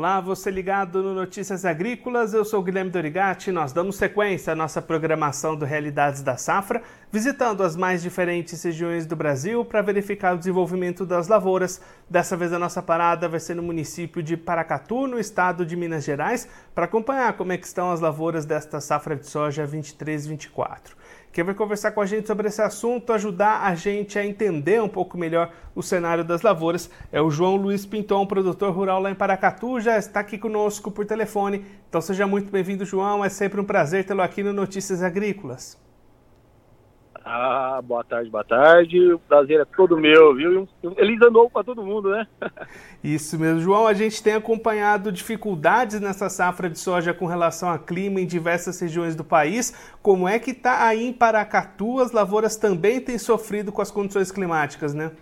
Olá, você ligado no Notícias Agrícolas, eu sou Guilherme Dorigati. Nós damos sequência à nossa programação do Realidades da Safra, visitando as mais diferentes regiões do Brasil para verificar o desenvolvimento das lavouras. Dessa vez a nossa parada vai ser no município de Paracatu, no estado de Minas Gerais, para acompanhar como é estão as lavouras desta safra de soja 23-24. Quem vai conversar com a gente sobre esse assunto, ajudar a gente a entender um pouco melhor o cenário das lavouras, é o João Luiz Pinton, produtor rural lá em Paracatu, já está aqui conosco por telefone. Então seja muito bem-vindo, João. É sempre um prazer tê-lo aqui no Notícias Agrícolas. Ah, boa tarde, boa tarde. O prazer é todo meu, viu? Eles andou para todo mundo, né? Isso mesmo, João. A gente tem acompanhado dificuldades nessa safra de soja com relação ao clima em diversas regiões do país. Como é que está aí em Paracatu? As lavouras também têm sofrido com as condições climáticas, né?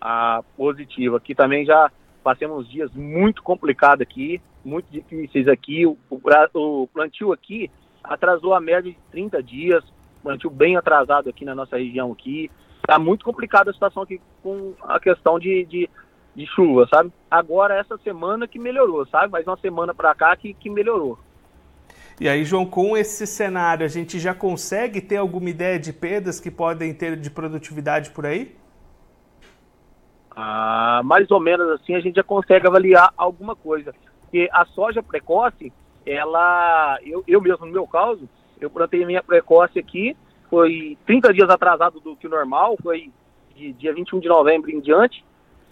Ah, positivo. Aqui também já passamos dias muito complicados aqui, muito difíceis aqui. O, o, o plantio aqui atrasou a média de 30 dias plantio bem atrasado aqui na nossa região aqui. Tá muito complicada a situação aqui com a questão de, de, de, chuva, sabe? Agora essa semana que melhorou, sabe? Mais uma semana para cá que, que melhorou. E aí, João, com esse cenário, a gente já consegue ter alguma ideia de perdas que podem ter de produtividade por aí? Ah, mais ou menos assim, a gente já consegue avaliar alguma coisa. Porque a soja precoce, ela, eu, eu mesmo, no meu caso, eu plantei minha precoce aqui, foi 30 dias atrasado do que o normal, foi de dia 21 de novembro em diante.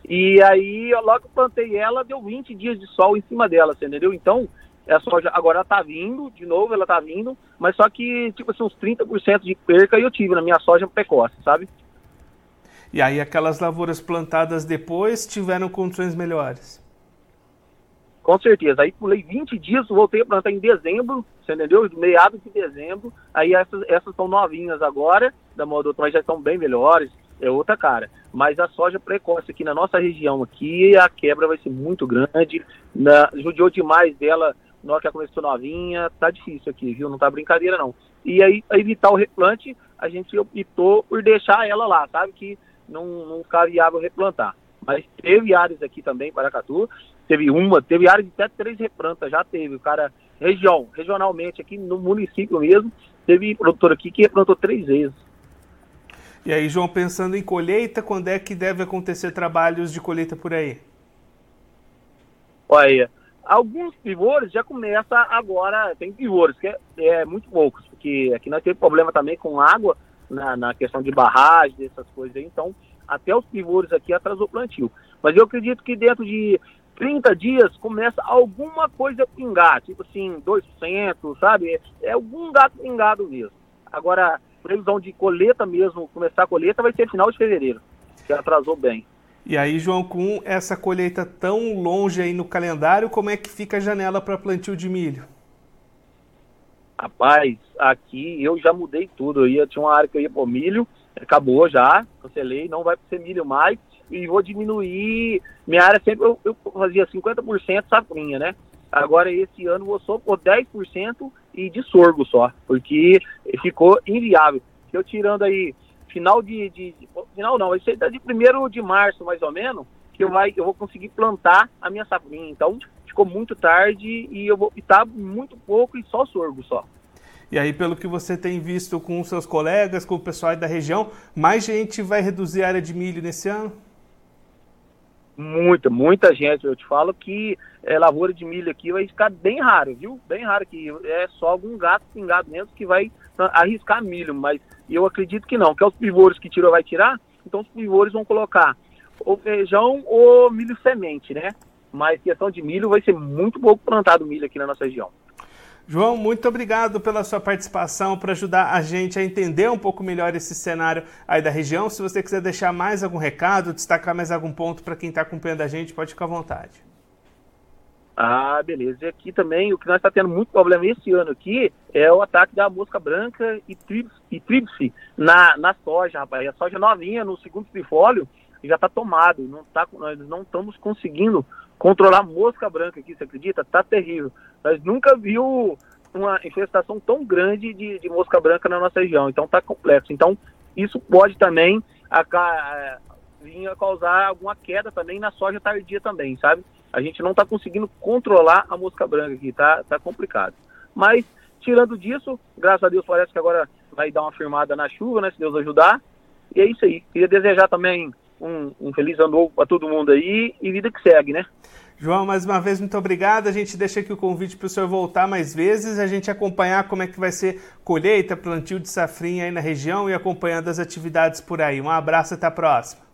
E aí, logo que eu plantei ela, deu 20 dias de sol em cima dela, você entendeu? Então, a soja agora ela tá vindo, de novo ela tá vindo, mas só que, tipo assim, uns 30% de perca eu tive na minha soja precoce, sabe? E aí, aquelas lavouras plantadas depois tiveram condições melhores? Com certeza. Aí pulei 20 dias, voltei a plantar em dezembro, você entendeu? Meados de dezembro. Aí essas, essas são novinhas agora, da moda mas já estão bem melhores, é outra cara. Mas a soja precoce aqui na nossa região aqui, a quebra vai ser muito grande. Na, judiou demais dela na hora que ela começou novinha, tá difícil aqui, viu? Não tá brincadeira não. E aí, evitar o replante, a gente optou por deixar ela lá, sabe? Que não, não ficar viável replantar. Mas teve áreas aqui também, Paracatu, teve uma, teve área de até três replantas, já teve. O cara, região, regionalmente, aqui no município mesmo, teve produtor aqui que replantou três vezes. E aí, João, pensando em colheita, quando é que deve acontecer trabalhos de colheita por aí? Olha, alguns pivôs já começa agora, tem pivôs, que é, é, muito poucos, porque aqui nós temos problema também com água, na, na questão de barragem, essas coisas aí, então até os pivôs aqui atrasou o plantio. Mas eu acredito que dentro de 30 dias começa alguma coisa a pingar, tipo assim, 2%, sabe? É algum gato pingado mesmo. Agora, previsão de colheita mesmo, começar a colheita vai ser final de fevereiro, que atrasou bem. E aí, João, com essa colheita tão longe aí no calendário, como é que fica a janela para plantio de milho? Rapaz, aqui eu já mudei tudo. Eu ia, tinha uma área que eu ia por milho, acabou já, cancelei, não vai ser milho mais e vou diminuir. Minha área sempre eu, eu fazia 50% safrinha, né? Agora esse ano vou só por 10% e de sorgo só, porque ficou inviável. Eu tirando aí final de, de, de final não, isso aí tá de primeiro de março mais ou menos, que eu, vai, eu vou conseguir plantar a minha safrinha. Então ficou muito tarde e eu vou estar muito pouco e só sorgo só. E aí, pelo que você tem visto com seus colegas, com o pessoal da região, mais gente vai reduzir a área de milho nesse ano? Muita, muita gente. Eu te falo que é, lavoura de milho aqui vai ficar bem raro, viu? Bem raro aqui. É só algum gato pingado mesmo que vai arriscar milho, mas eu acredito que não, que é os pivôs que tirou vai tirar, então os pivôs vão colocar ou feijão ou milho semente, né? Mas questão de milho vai ser muito pouco plantado milho aqui na nossa região. João, muito obrigado pela sua participação para ajudar a gente a entender um pouco melhor esse cenário aí da região. Se você quiser deixar mais algum recado, destacar mais algum ponto para quem está acompanhando a gente, pode ficar à vontade. Ah, beleza. E aqui também, o que nós está tendo muito problema esse ano aqui é o ataque da mosca branca e tríplice na, na soja, rapaz. A soja novinha, no segundo trifólio, já está tomado. Não tá, nós não estamos conseguindo controlar mosca branca aqui, você acredita? Tá terrível. Nós nunca viu uma infestação tão grande de, de mosca branca na nossa região, então tá complexo. Então, isso pode também a, a, vir a causar alguma queda também na soja tardia também, sabe? a gente não está conseguindo controlar a mosca branca aqui, tá, tá complicado. Mas, tirando disso, graças a Deus parece que agora vai dar uma firmada na chuva, né, se Deus ajudar. E é isso aí. Queria desejar também um, um feliz ano novo para todo mundo aí e vida que segue, né? João, mais uma vez, muito obrigado. A gente deixa aqui o convite para o senhor voltar mais vezes, a gente acompanhar como é que vai ser colheita, plantio de safrinha aí na região e acompanhando as atividades por aí. Um abraço até a próxima.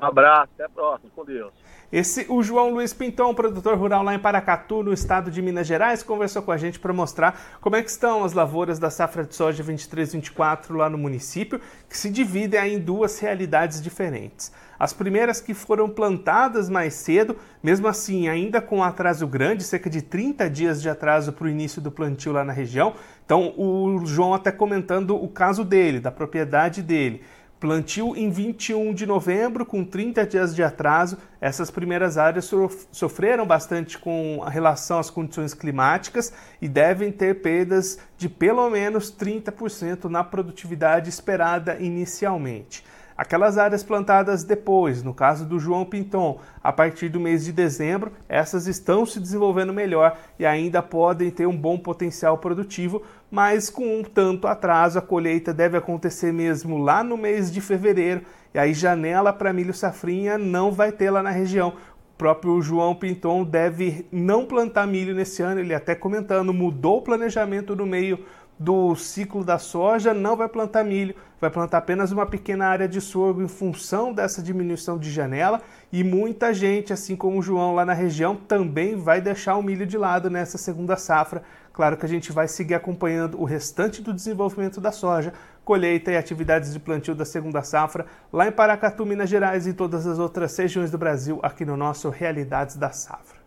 Um abraço, até a próxima, com Deus. Esse, o João Luiz Pinton, produtor rural lá em Paracatu, no estado de Minas Gerais, conversou com a gente para mostrar como é que estão as lavouras da safra de soja 23-24 lá no município, que se dividem em duas realidades diferentes. As primeiras que foram plantadas mais cedo, mesmo assim ainda com atraso grande, cerca de 30 dias de atraso para o início do plantio lá na região. Então o João até comentando o caso dele, da propriedade dele. Plantio em 21 de novembro, com 30 dias de atraso. Essas primeiras áreas sofreram bastante com relação às condições climáticas e devem ter perdas de pelo menos 30% na produtividade esperada inicialmente. Aquelas áreas plantadas depois, no caso do João Pinton, a partir do mês de dezembro, essas estão se desenvolvendo melhor e ainda podem ter um bom potencial produtivo, mas com um tanto atraso, a colheita deve acontecer mesmo lá no mês de fevereiro, e aí janela para milho safrinha não vai ter lá na região. O próprio João Pinton deve não plantar milho nesse ano, ele até comentando, mudou o planejamento no meio do ciclo da soja, não vai plantar milho, vai plantar apenas uma pequena área de sorgo em função dessa diminuição de janela e muita gente, assim como o João lá na região, também vai deixar o milho de lado nessa segunda safra. Claro que a gente vai seguir acompanhando o restante do desenvolvimento da soja, colheita e atividades de plantio da segunda safra lá em Paracatu, Minas Gerais e todas as outras regiões do Brasil aqui no nosso Realidades da Safra.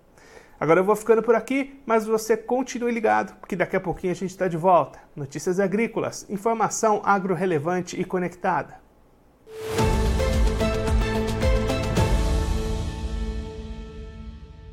Agora eu vou ficando por aqui, mas você continue ligado, porque daqui a pouquinho a gente está de volta. Notícias agrícolas, informação agro-relevante e conectada.